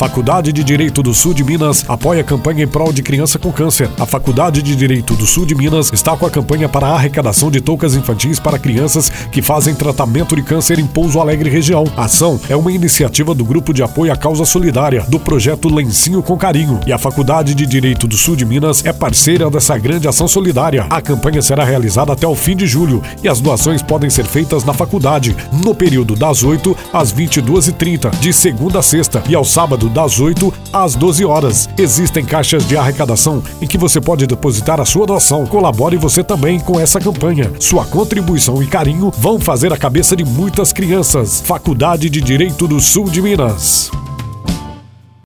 Faculdade de Direito do Sul de Minas apoia a campanha em prol de criança com câncer. A Faculdade de Direito do Sul de Minas está com a campanha para a arrecadação de toucas infantis para crianças que fazem tratamento de câncer em Pouso Alegre região. A ação é uma iniciativa do Grupo de Apoio à Causa Solidária, do projeto Lencinho com Carinho. E a Faculdade de Direito do Sul de Minas é parceira dessa grande ação solidária. A campanha será realizada até o fim de julho e as doações podem ser feitas na faculdade, no período das 8 às 22h30, de segunda a sexta, e ao sábado das 8 às 12 horas. Existem caixas de arrecadação em que você pode depositar a sua doação. Colabore você também com essa campanha. Sua contribuição e carinho vão fazer a cabeça de muitas crianças. Faculdade de Direito do Sul de Minas.